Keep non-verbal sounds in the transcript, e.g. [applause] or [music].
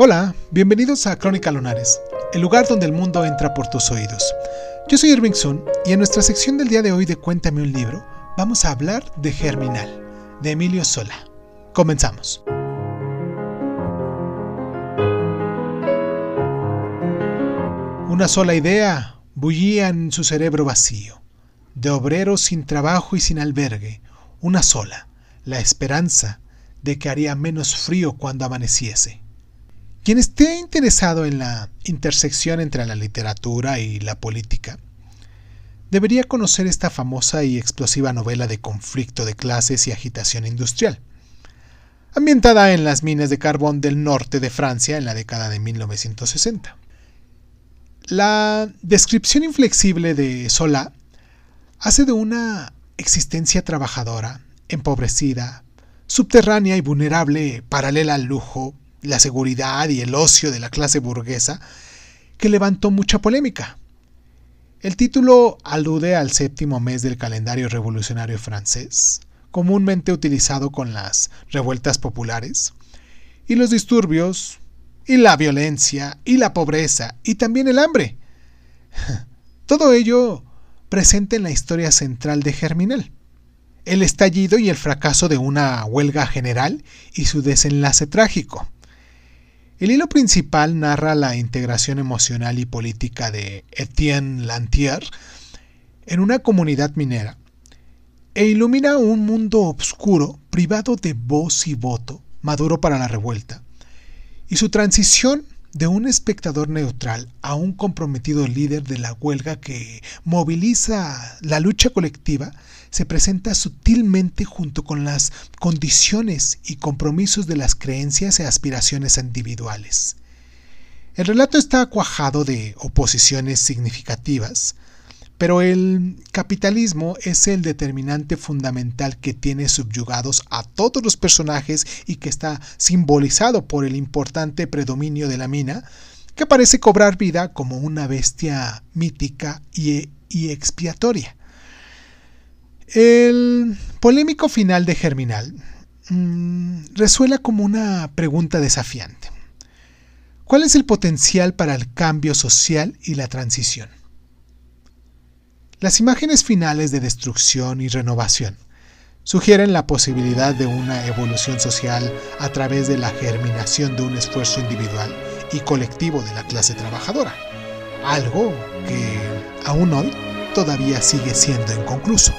Hola, bienvenidos a Crónica Lunares, el lugar donde el mundo entra por tus oídos. Yo soy Irving Sun y en nuestra sección del día de hoy de Cuéntame un libro, vamos a hablar de Germinal, de Emilio Sola. Comenzamos. Una sola idea bullía en su cerebro vacío, de obrero sin trabajo y sin albergue, una sola, la esperanza de que haría menos frío cuando amaneciese. Quien esté interesado en la intersección entre la literatura y la política, debería conocer esta famosa y explosiva novela de conflicto de clases y agitación industrial, ambientada en las minas de carbón del norte de Francia en la década de 1960. La descripción inflexible de Solá hace de una existencia trabajadora, empobrecida, subterránea y vulnerable, paralela al lujo, la seguridad y el ocio de la clase burguesa, que levantó mucha polémica. El título alude al séptimo mes del calendario revolucionario francés, comúnmente utilizado con las revueltas populares, y los disturbios, y la violencia, y la pobreza, y también el hambre. [laughs] Todo ello presente en la historia central de Germinal. El estallido y el fracaso de una huelga general y su desenlace trágico. El hilo principal narra la integración emocional y política de Etienne Lantier en una comunidad minera e ilumina un mundo oscuro privado de voz y voto, maduro para la revuelta, y su transición de un espectador neutral a un comprometido líder de la huelga que moviliza la lucha colectiva se presenta sutilmente junto con las condiciones y compromisos de las creencias y aspiraciones individuales. El relato está cuajado de oposiciones significativas, pero el capitalismo es el determinante fundamental que tiene subyugados a todos los personajes y que está simbolizado por el importante predominio de la mina, que parece cobrar vida como una bestia mítica y, expiatoria. El polémico final de Germinal mm, resuela como una pregunta desafiante. ¿Cuál es el potencial para el cambio social y la transición? Las imágenes finales de destrucción y renovación sugieren la posibilidad de una evolución social a través de la germinación de un esfuerzo individual y colectivo de la clase trabajadora, algo que aún hoy todavía sigue siendo inconcluso.